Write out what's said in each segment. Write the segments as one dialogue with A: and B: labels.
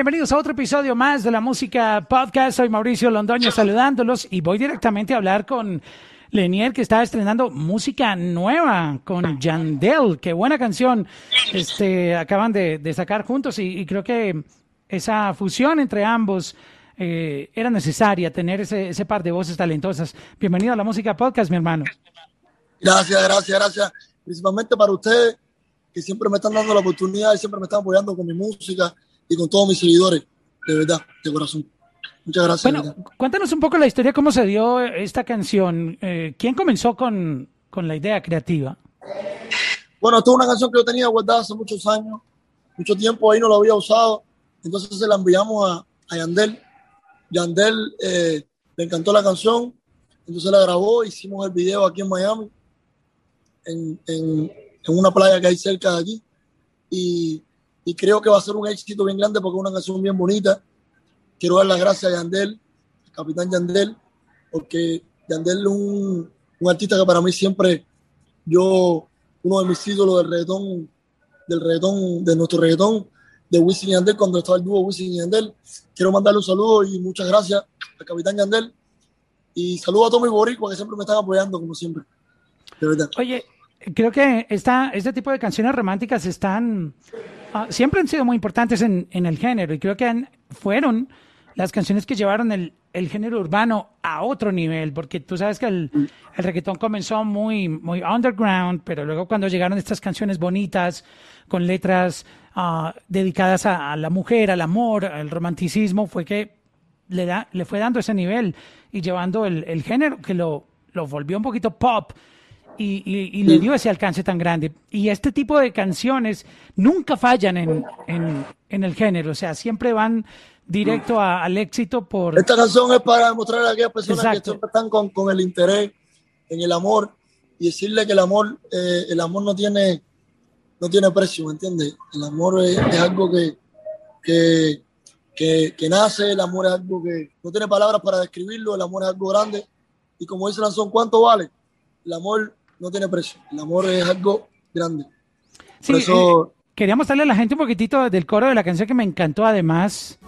A: bienvenidos a otro episodio más de la Música Podcast. Soy Mauricio Londoño saludándolos y voy directamente a hablar con Lenier que está estrenando música nueva con Yandel. Qué buena canción este, acaban de, sacar juntos y, creo que esa fusión entre ambos eh, era necesaria, tener ese, ese par de voces talentosas. Bienvenido a la Música Podcast, mi hermano.
B: Gracias, gracias, gracias. Principalmente para ustedes que siempre me están dando la oportunidad y siempre me están apoyando con mi música y con todos mis seguidores, de verdad, de corazón. Muchas gracias.
A: Bueno, cuéntanos un poco la historia, cómo se dio esta canción. Eh, ¿Quién comenzó con, con, la idea creativa?
B: Bueno, esto es una canción que yo tenía guardada hace muchos años, mucho tiempo ahí no la había usado, entonces se la enviamos a, a Yandel. Yandel eh, le encantó la canción, entonces la grabó, hicimos el video aquí en Miami, en, en, en una playa que hay cerca de aquí, y y creo que va a ser un éxito bien grande porque es una canción bien bonita. Quiero dar las gracias a Yandel, al capitán Yandel, porque Yandel es un, un, artista que para mí siempre, yo, uno de mis ídolos del reggaetón, del reggaetón, de nuestro reggaetón, de Wisin y Yandel, cuando estaba el dúo Wisin y Yandel. Quiero mandarle un saludo y muchas gracias al capitán Yandel. Y saludo a todos mis boricuas que siempre me están apoyando, como siempre. De verdad.
A: Oye, creo que esta, este tipo de canciones románticas están Ah, siempre han sido muy importantes en, el género y creo que fueron las canciones que llevaron el, el, género urbano a otro nivel, porque tú sabes que el, el reggaetón comenzó muy, muy underground, pero luego cuando llegaron estas canciones bonitas, con letras uh, dedicadas a, la mujer, al amor, al romanticismo, fue que le, da, le fue dando ese nivel y llevando el, el género que lo, lo volvió un poquito pop y, le dio ese alcance tan grande. Y este tipo de canciones nunca fallan en, en, el género, o sea, siempre van directo al éxito por...
B: Esta canción es para demostrar a aquellas personas que siempre están con, con, el interés en el amor y decirle que el amor, eh, el amor no tiene, no tiene precio, ¿me entiendes? El amor es, algo que, que, que, que, nace, el amor es algo que no tiene palabras para describirlo, el amor es algo grande y como dice la canción, ¿cuánto vale? El amor no tiene precio. El amor es algo grande.
A: Sí, eso... Eh, quería mostrarle a la gente un poquitito del coro de la canción que me encantó además.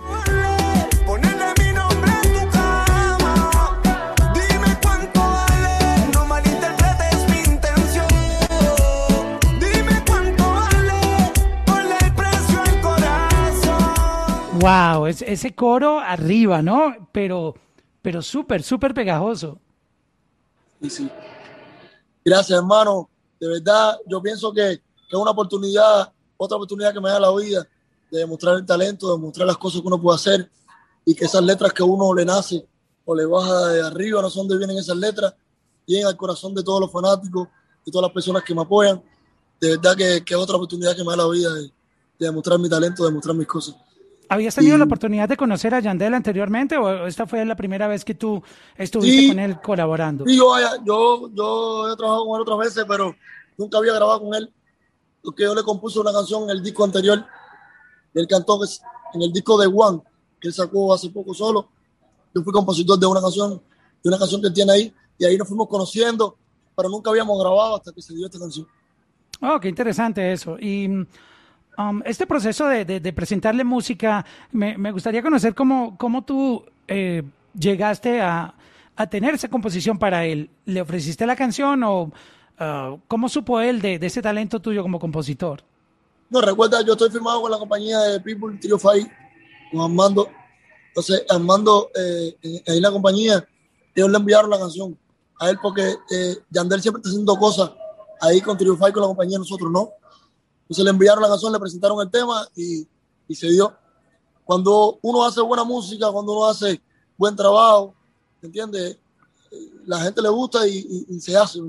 A: Wow, es, ese coro arriba, ¿no? Pero, pero súper, súper pegajoso.
B: Sí, sí. Gracias, hermano. De verdad, yo pienso que, es una oportunidad, otra oportunidad que me da la vida de demostrar el talento, de demostrar las cosas que uno puede hacer y que esas letras que uno le nace o le baja de arriba, no sé dónde vienen esas letras, lleguen al corazón de todos los fanáticos, de todas las personas que me apoyan. De verdad que, es otra oportunidad que me da la vida de, de demostrar mi talento, de demostrar mis cosas.
A: ¿Habías tenido la oportunidad de conocer a Yandel anteriormente o esta fue la primera vez que tú estuviste con él colaborando?
B: Sí, yo, yo, yo he trabajado con él otras veces, pero nunca había grabado con él. Porque yo le compuse una canción en el disco anterior. Él cantó en el disco de One, que él sacó hace poco solo. Yo fui compositor de una canción, de una canción que él tiene ahí, y ahí nos fuimos conociendo, pero nunca habíamos grabado hasta que se dio esta canción.
A: Oh, qué interesante eso. Y Um, este proceso de, presentarle música, me, gustaría conocer cómo, cómo tú eh, llegaste a, tener esa composición para él. ¿Le ofreciste la canción o uh, cómo supo él de, ese talento tuyo como compositor?
B: No, recuerda, yo estoy firmado con la compañía de People Trio Five, con Armando. Entonces, Armando, eh, en, la compañía, ellos le enviaron la canción a él porque eh, Yandel siempre está haciendo cosas ahí con Trio Five, con la compañía, nosotros no. Entonces le enviaron la canción, le presentaron el tema y, y se dio. Cuando uno hace buena música, cuando uno hace buen trabajo, ¿entiendes? La gente le gusta y, y, se hace.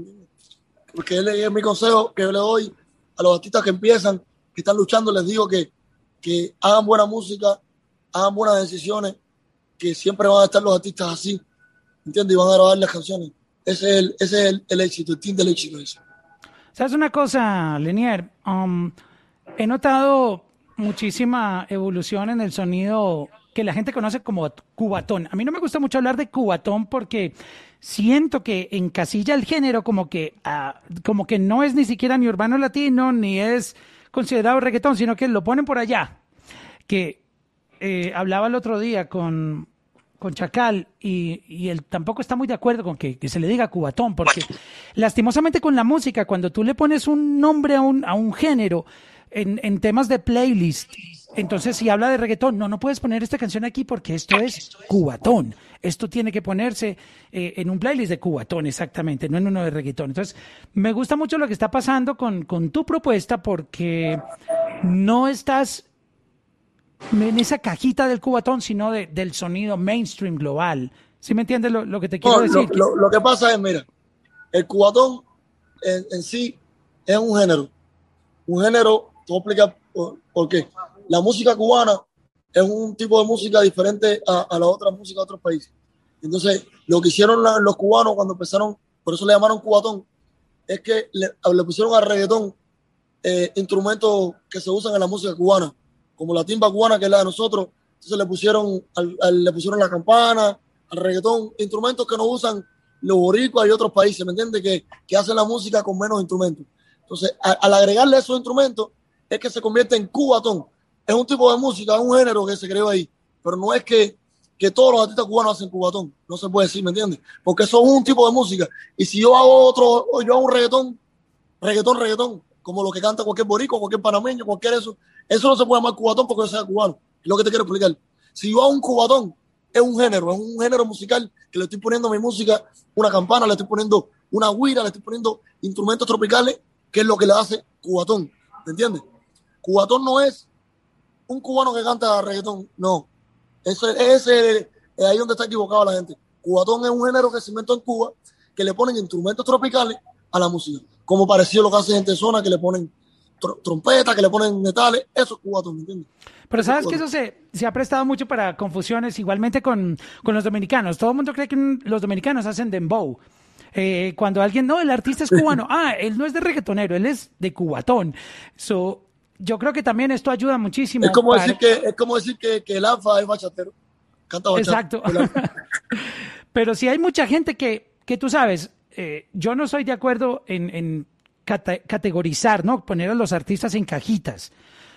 B: Porque él es mi consejo que le doy a los artistas que empiezan, que están luchando, les digo que, que hagan buena música, hagan buenas decisiones, que siempre van a estar los artistas así, ¿entiendes? Y van a grabar las canciones. Ese es el, ese es el, éxito, el team del éxito. Ese.
A: ¿Sabes una cosa, Lenier? Um, he notado muchísima evolución en el sonido que la gente conoce como cubatón. A mí no me gusta mucho hablar de cubatón porque siento que encasilla el género como que, ah, como que no es ni siquiera ni urbano latino ni es considerado reggaetón, sino que lo ponen por allá. Que eh, hablaba el otro día con, con Chacal y, él tampoco está muy de acuerdo con que, se le diga cubatón, porque lastimosamente con la música, cuando tú le pones un nombre a un, a un género en, en temas de playlist, entonces, si habla de reggaetón, no, no puedes poner esta canción aquí porque esto es cubatón. Esto tiene que ponerse eh, en un playlist de cubatón, exactamente, no en uno de reggaetón. Entonces, me gusta mucho lo que está pasando con, con tu propuesta porque no estás en esa cajita del cubatón, sino de, del sonido mainstream global. ¿Sí me entiendes lo, que te quiero decir?
B: Lo, que pasa es, mira, el cubatón en, en sí es un género. Un género, te voy a explicar por qué la música cubana es un tipo de música diferente a, la otra música de otros países. Entonces, lo que hicieron los cubanos cuando empezaron, por eso le llamaron cubatón, es que le, pusieron al reggaetón eh, instrumentos que se usan en la música cubana, como la timba cubana, que es la de nosotros. Entonces le pusieron, le pusieron la campana, al reggaetón, instrumentos que no usan los boricuas y otros países, ¿me entiendes? Que, que hacen la música con menos instrumentos. Entonces, al agregarle esos instrumentos, es que se convierte en cubatón es un tipo de música, un género que se creó ahí, pero no es que, que todos los artistas cubanos hacen cubatón, no se puede decir, ¿me entiendes? Porque eso es un tipo de música. Y si yo hago otro, yo hago un reggaetón, reggaetón, reggaetón, como lo que canta cualquier borico, cualquier panameño, cualquier eso, eso no se puede llamar cubatón porque yo sea cubano. Es lo que te quiero explicar. Si yo hago un cubatón, es un género, es un género musical que le estoy poniendo mi música una campana, le estoy poniendo una guira, le estoy poniendo instrumentos tropicales, que es lo que le hace cubatón. ¿Me entiendes? Cubatón no es un cubano que canta reggaetón. No. Eso es, ahí donde está equivocado la gente. Cubatón es un género que se inventó en Cuba, que le ponen instrumentos tropicales a la música. Como parecido a lo que hace gente de zona, que le ponen trompetas, que le ponen metales. Eso es cubatón, ¿me entiendes?
A: Pero sabes que eso se, se, ha prestado mucho para confusiones, igualmente con, con, los dominicanos. Todo el mundo cree que los dominicanos hacen dembow. Eh, cuando alguien, no, el artista es cubano, ah, él no es de reggaetonero, él es de cubatón. So, yo creo que también esto ayuda muchísimo.
B: Es como decir, que, es como decir que, que el AFA es bachatero. Canta
A: bachata. Exacto. Pero si hay mucha gente que, que tú sabes, eh, yo no soy de acuerdo en, categorizar, ¿no? Poner a los artistas en cajitas.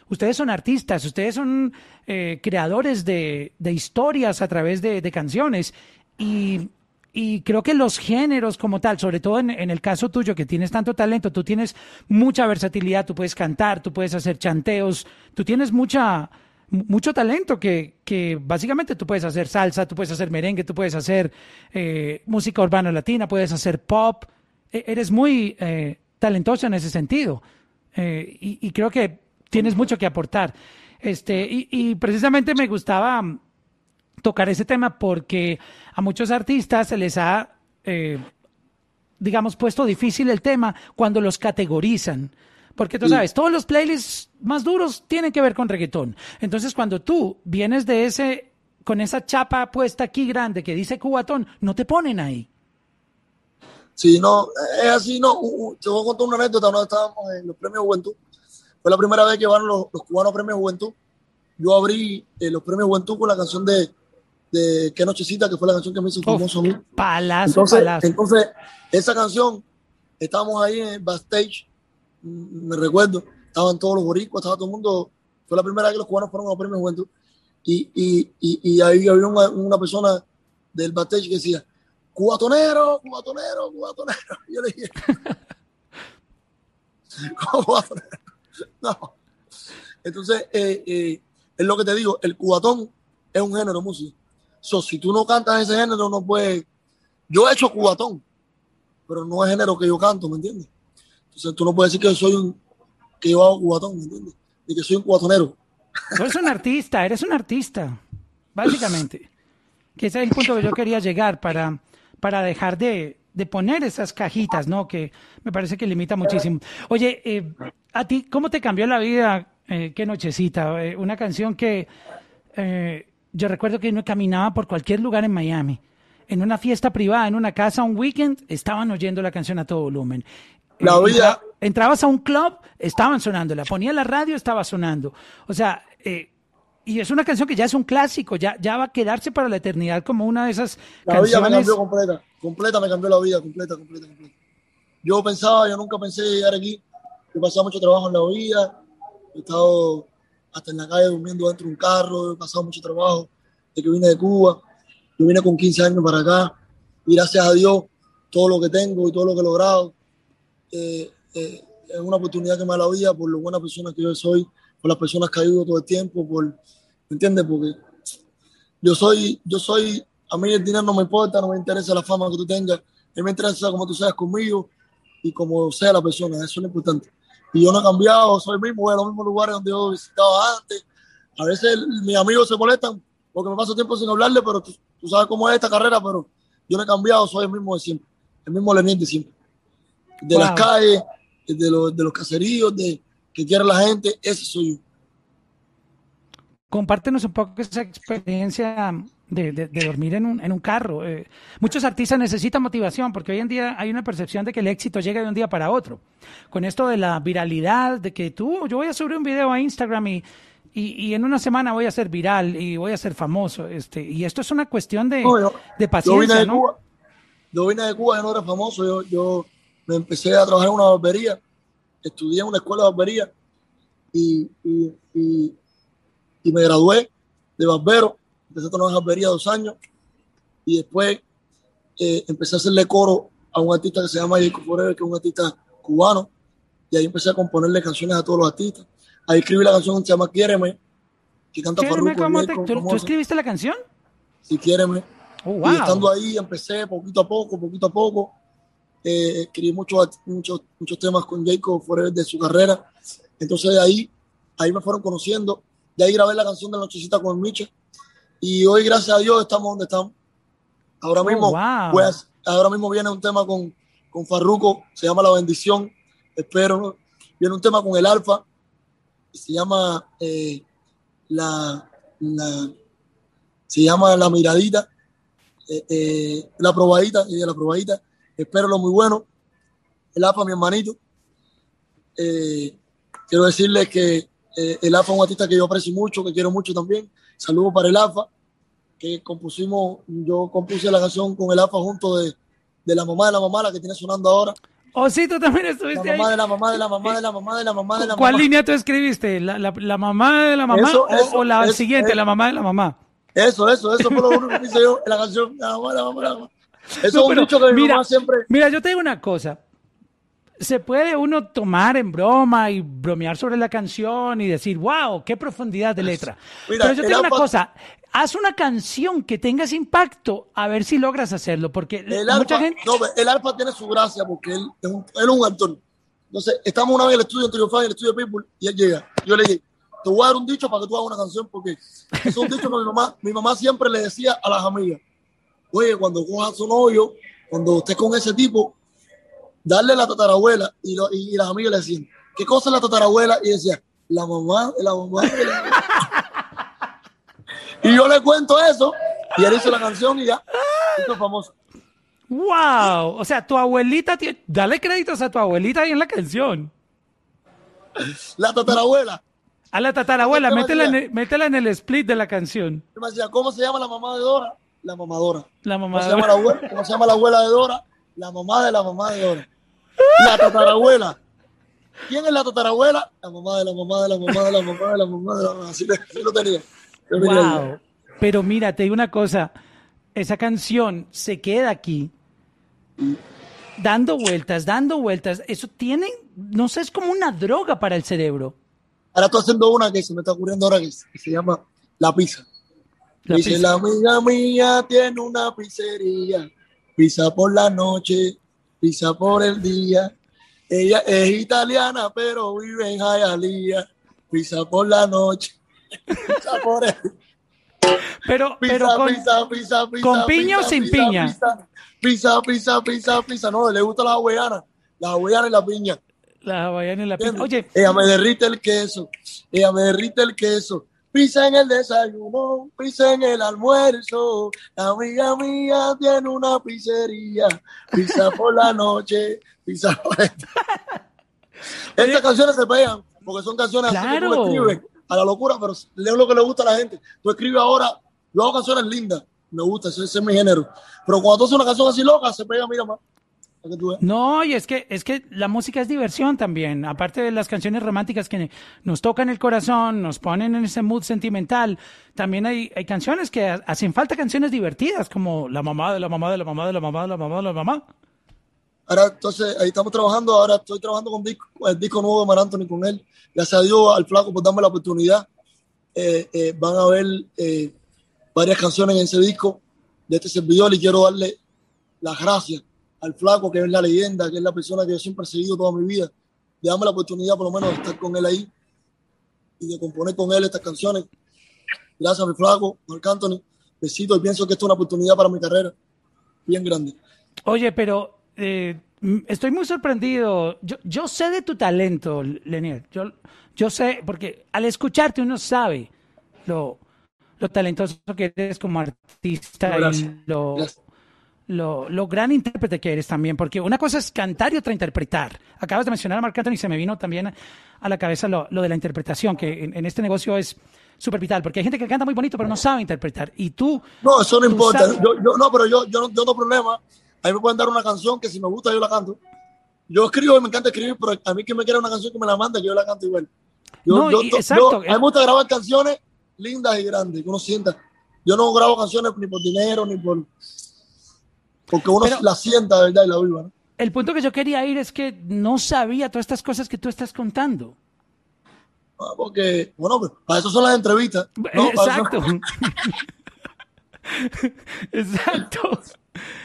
A: Ustedes son artistas, ustedes son eh, creadores de, historias a través de, canciones. Y creo que los géneros como tal, sobre todo en, el caso tuyo que tienes tanto talento, tú tienes mucha versatilidad, tú puedes cantar, tú puedes hacer chanteos, tú tienes mucha, mucho talento que, que básicamente tú puedes hacer salsa, tú puedes hacer merengue, tú puedes hacer eh, música urbana latina, puedes hacer pop, e, eres muy eh, talentoso en ese sentido eh, y, creo que tienes mucho que aportar. Este, y, y precisamente me gustaba tocar ese tema porque a muchos artistas se les ha, eh, digamos, puesto difícil el tema cuando los categorizan. Porque tú sabes, todos los playlists más duros tienen que ver con reggaetón. Entonces, cuando tú vienes de ese, con esa chapa puesta aquí grande que dice cubatón, no te ponen ahí.
B: Sí, no, es así, no. Te voy a contar una anécdota. Nosotros estábamos en los premios Juventud. Fue la primera vez que van los, los cubanos premios Juventud. Yo abrí eh, los premios Juventud con la canción de de Qué Nochecita, que fue la canción que me hizo famoso a mí.
A: Palazo,
B: entonces,
A: palazo.
B: Entonces, esa canción, estábamos ahí en backstage, mm, me recuerdo, estaban todos los boricuas, estaba todo el mundo, fue la primera vez que los cubanos fueron a los premios Juventud, y, y, y, ahí había una, una, persona del backstage que decía, cubatonero, cubatonero, cubatonero. Y yo le dije, ¿cómo cubatonero? No. Entonces, eh, eh, es lo que te digo, el cubatón es un género música si tú no cantas ese género, no puedes. Yo he hecho cubatón, pero no es género que yo canto, ¿me entiendes? Entonces tú no puedes decir que soy un. Que yo hago cubatón, ¿me entiendes? Y que soy un cubatonero.
A: Tú eres un artista, eres un artista, básicamente. Que ese es el punto que yo quería llegar para, para dejar de, de poner esas cajitas, ¿no? Que me parece que limita muchísimo. Oye, eh, a ti, ¿cómo te cambió la vida? Eh, qué nochecita, eh, una canción que yo recuerdo que uno caminaba por cualquier lugar en Miami, en una fiesta privada, en una casa, un weekend, estaban oyendo la canción a todo volumen.
B: La vida.
A: Entrabas a un club, estaban sonándola. Ponía la radio, estaba sonando. O sea, eh, y es una canción que ya es un clásico, ya, ya va a quedarse para la eternidad como una de esas
B: la vida me cambió completa, completa me cambió la vida, completa, completa, completa. Yo pensaba, yo nunca pensé llegar aquí, he pasado mucho trabajo en la vida, he estado hasta en la calle durmiendo dentro de un carro, he pasado mucho trabajo, de que vine de Cuba, yo vine con 15 años para acá y gracias a Dios todo lo que tengo y todo lo que he logrado eh, es una oportunidad que me da la vida por lo buena persona que yo soy, por las personas que ayudo todo el tiempo, por, ¿me entiendes? Porque yo soy, yo soy, a mí el dinero no me importa, no me interesa la fama que tú tengas, a mí me interesa como tú seas conmigo y como sea la persona, eso es lo importante. Y yo no he cambiado, soy el mismo, voy a los mismos lugares donde yo visitaba antes. A veces mis amigos se molestan porque me paso tiempo sin hablarle, pero tú, sabes cómo es esta carrera, pero yo no he cambiado, soy el mismo de siempre, el mismo Lenín de siempre. De las calles, de los, de los caseríos, de que quiere la gente, ese soy yo.
A: Compártenos un poco esa experiencia de, dormir en un, en un carro. Eh, muchos artistas necesitan motivación porque hoy en día hay una percepción de que el éxito llega de un día para otro. Con esto de la viralidad, de que tú, yo voy a subir un video a Instagram y, y, en una semana voy a ser viral y voy a ser famoso. Este, y esto es una cuestión de, de paciencia. Yo vine de, Cuba,
B: yo vine de Cuba, yo no era famoso, yo, yo me empecé a trabajar en una barbería, estudié en una escuela de barbería y, y y me gradué de barbero. Empecé a trabajar en barbería dos años y después eh, empecé a hacerle coro a un artista que se llama Jacob Forever, que es un artista cubano, y ahí empecé a componerle canciones a todos los artistas. Ahí escribí la canción que se llama Quiéreme, que canta Farruko.
A: ¿Tú, escribiste la canción?
B: Sí, Quiéreme. Oh, y estando ahí empecé poquito a poco, poquito a poco. Eh, escribí muchos, muchos, muchos temas con Jacob Forever de su carrera. Entonces de ahí, ahí me fueron conociendo de ahí grabé la canción de Nochecita con Miche. Y hoy, gracias a Dios, estamos donde estamos. Ahora oh, mismo, pues, ahora mismo viene un tema con, con Farruko, se llama La Bendición. Espero, viene un tema con el Alfa, se llama eh, la, se llama La Miradita, eh, eh, La Probadita, y de La Probadita. Espero lo muy bueno. El Alfa, mi hermanito. quiero decirles que eh, el AFA es un artista que yo aprecio mucho, que quiero mucho también. Saludos para el AFA, que compusimos, yo compuse la canción con el AFA junto de, de la mamá de la mamá, la que tiene sonando ahora.
A: Oh, sí, tú también estuviste
B: la mamá De la mamá de la mamá de la mamá de la mamá de la mamá.
A: ¿Cuál línea tú escribiste? ¿La, la, la mamá de la mamá o, la siguiente, la mamá de la mamá?
B: Eso, eso, eso fue lo único que hice yo en la canción. La mamá de la mamá de la mamá. Eso es un dicho que mi
A: mira,
B: mamá siempre.
A: Mira, yo te digo una cosa se puede uno tomar en broma y bromear sobre la canción y decir, wow, qué profundidad de letra. Pero yo tengo una cosa, haz una canción que tenga ese impacto, a ver si logras hacerlo, porque
B: el mucha gente... No, el alfa tiene su gracia porque él es un, él es un actor. Entonces, estamos una vez en el estudio en Triunfan, en el estudio de People, y él llega. Yo le dije, te voy a dar un dicho para que tú hagas una canción, porque es un dicho que mi mamá, mi mamá siempre le decía a las amigas, oye, cuando cojas su novio, cuando estés con ese tipo, darle la tatarabuela y, lo, y, las amigas le decían, ¿qué cosa es la tatarabuela? Y decía, la mamá, la mamá. y yo le cuento eso y él hizo la canción y ya, hizo famoso.
A: ¡Wow! O sea, tu abuelita, tiene... dale créditos a tu abuelita ahí en la canción.
B: La tatarabuela.
A: A la tatarabuela, métela en, métela en, el split de la canción.
B: ¿cómo se llama la mamá de Dora? La mamadora.
A: La mamadora.
B: ¿Cómo se llama la abuela, ¿Cómo se llama la abuela de Dora? La mamá de la mamá de Dora. La tatarabuela. ¿Quién es la tatarabuela? La mamá de la mamá de la mamá de la mamá de la mamá de la mamá. Así, lo tenía.
A: Wow. Pero mira, te digo una cosa. Esa canción se queda aquí dando vueltas, dando vueltas. Eso tiene, no sé, es como una droga para el cerebro.
B: Ahora estoy haciendo una que se me está ocurriendo ahora que, se llama La Pizza. La Dice, la amiga mía tiene una pizzería, pizza por la noche, pisa por el día. Ella es italiana, pero vive en Hialeah. Pisa por la noche. Pisa por el
A: pero, pero con, pisa, con piña o sin piña.
B: Pisa, pisa, pisa, pisa. No, le gusta la hawaiana. La hawaiana y la piña.
A: La hawaiana y la piña. Oye.
B: Ella me derrite el queso. Ella me derrite el queso. Pisa en el desayuno, pisa en el almuerzo. La amiga mía tiene una pizzería. Pisa por la noche, pisa por Estas canciones se pegan porque son canciones así que tú escribes a la locura, pero leo lo que le gusta a la gente. Tú escribes ahora, yo hago canciones lindas, me gusta, ese, es mi género. Pero cuando tú haces una canción así loca, se pega, mira más.
A: No, y es que, es que la música es diversión también. Aparte de las canciones románticas que nos tocan el corazón, nos ponen en ese mood sentimental, también hay, hay canciones que hacen falta canciones divertidas, como La mamá de la mamá de la mamá de la mamá de la mamá de la mamá.
B: Ahora, entonces, ahí estamos trabajando. Ahora estoy trabajando con el disco nuevo de Mar Anthony con él. Gracias a Dios, al flaco por darme la oportunidad. Eh, eh, van a ver eh, varias canciones en ese disco de este servidor y quiero darle las gracias al flaco, que es la leyenda, que es la persona que yo siempre he seguido toda mi vida, de darme la oportunidad por lo menos de estar con él ahí y de componer con él estas canciones. Gracias a mi flaco, Marc Anthony. Besito y pienso que esto es una oportunidad para mi carrera bien grande.
A: Oye, pero eh, estoy muy sorprendido. Yo, yo sé de tu talento, Lenier. Yo, yo sé, porque al escucharte uno sabe lo, lo talentoso que eres como artista y lo, lo, lo, gran intérprete que eres también, porque una cosa es cantar y otra interpretar. Acabas de mencionar a Marc Anthony y se me vino también a la cabeza lo, lo de la interpretación, que en, este negocio es súper vital, porque hay gente que canta muy bonito pero no sabe interpretar. Y tú...
B: No, eso no importa. Yo, yo, no, pero yo, yo, no, yo no tengo problema. A mí me pueden dar una canción que si me gusta yo la canto. Yo escribo y me encanta escribir, pero a mí que me quiera una canción que me la mande, que yo la canto igual. Yo, no, exacto. a mí me gusta grabar canciones lindas y grandes, que uno sienta. Yo no grabo canciones ni por dinero, ni por porque uno la sienta, ¿verdad? Y la viva.
A: El punto que yo quería ir es que no sabía todas estas cosas que tú estás contando.
B: Ah, porque, bueno, pues, para eso son las entrevistas.
A: Exacto. Exacto.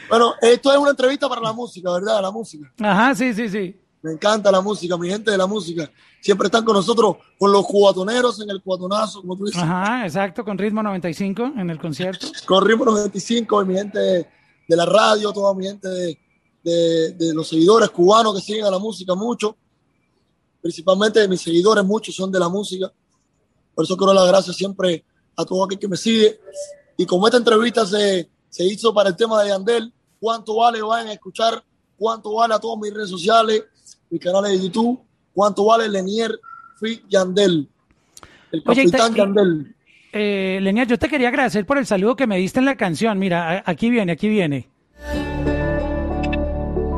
B: Bueno, esto es una entrevista para la música, ¿verdad? La música.
A: Ajá, sí, sí, sí.
B: Me encanta la música, mi gente de la música. Siempre están con nosotros, con los cuatoneros en el cuatonazo, como tú dices.
A: Ajá, exacto, con ritmo 95 en el concierto.
B: Con ritmo 95 y mi gente de la radio, toda mi gente de, de, los seguidores cubanos que siguen a la música mucho, principalmente mis seguidores, muchos son de la música. Por eso quiero dar las gracias siempre a todo aquel que me sigue. Y como esta entrevista se, se hizo para el tema de Yandel, cuánto vale, vayan a escuchar cuánto vale a todas mis redes sociales, mis canales de YouTube, cuánto vale Lenier Fit Yandel, el capitán Yandel.
A: Eh, Lenier, yo te quería agradecer por el saludo que me diste en la canción. Mira, aquí viene, aquí viene.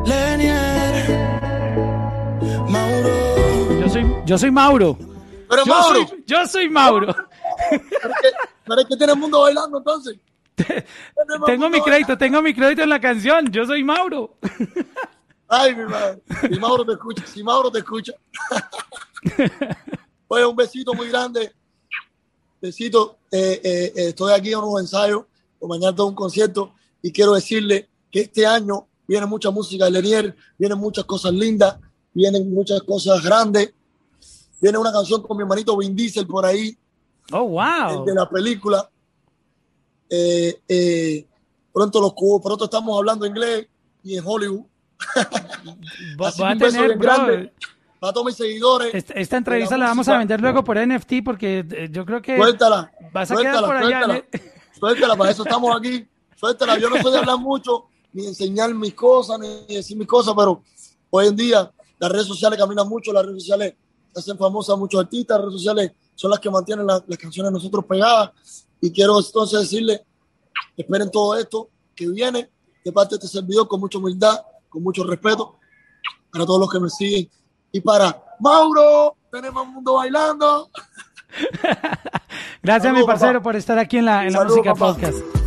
A: Lenier, Mauro. Yo soy, yo soy Mauro.
B: Pero
A: yo
B: Mauro.
A: Soy, yo soy Mauro.
B: ¿Pero es que tiene el mundo bailando entonces?
A: tengo mi crédito, tengo mi crédito en la canción. Yo soy Mauro.
B: Ay, mi madre. Si Mauro te escucha, si Mauro te escucha. Oye, un besito muy grande Besito, eh, eh, eh, estoy aquí en un ensayo, o mañana tengo un concierto y quiero decirle que este año viene mucha música de Lenier, vienen muchas cosas lindas, vienen muchas cosas grandes. Viene una canción con mi hermanito Vin Diesel por ahí.
A: Oh, wow.
B: De la película. pronto los cubos, pronto estamos hablando inglés y en Hollywood.
A: Va, a tener,
B: a todos mis seguidores.
A: Esta, entrevista la, vamos a vender luego por NFT porque eh, yo creo que
B: suéltala,
A: vas a quedar por allá.
B: Suéltala, suéltala, para eso estamos aquí. Suéltala, yo no soy de hablar mucho, ni enseñar mis cosas, ni decir mis cosas, pero hoy en día las redes sociales caminan mucho, las redes sociales hacen famosas a muchos artistas, las redes sociales son las que mantienen las canciones de nosotros pegadas. Y quiero entonces decirle, esperen todo esto que viene de parte de este servidor con mucha humildad, con mucho respeto para todos los que me siguen y para Mauro, tenemos mundo bailando.
A: Gracias, mi parcero, por estar aquí en la, en la Música Podcast.